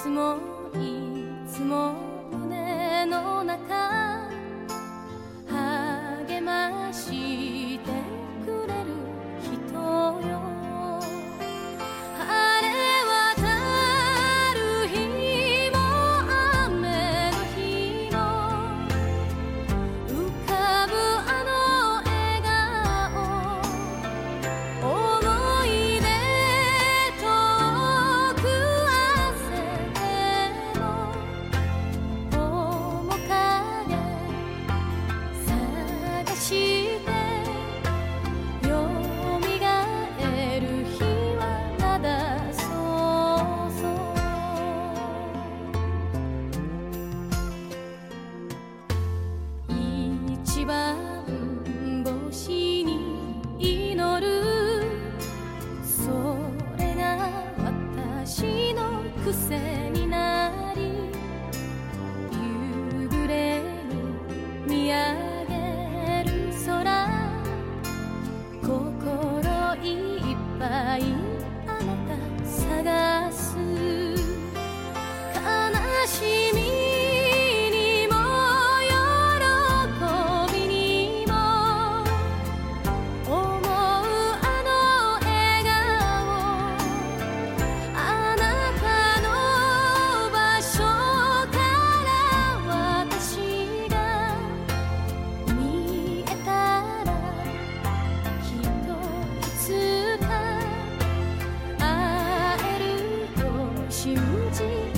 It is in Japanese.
つもいつも胸の中无忌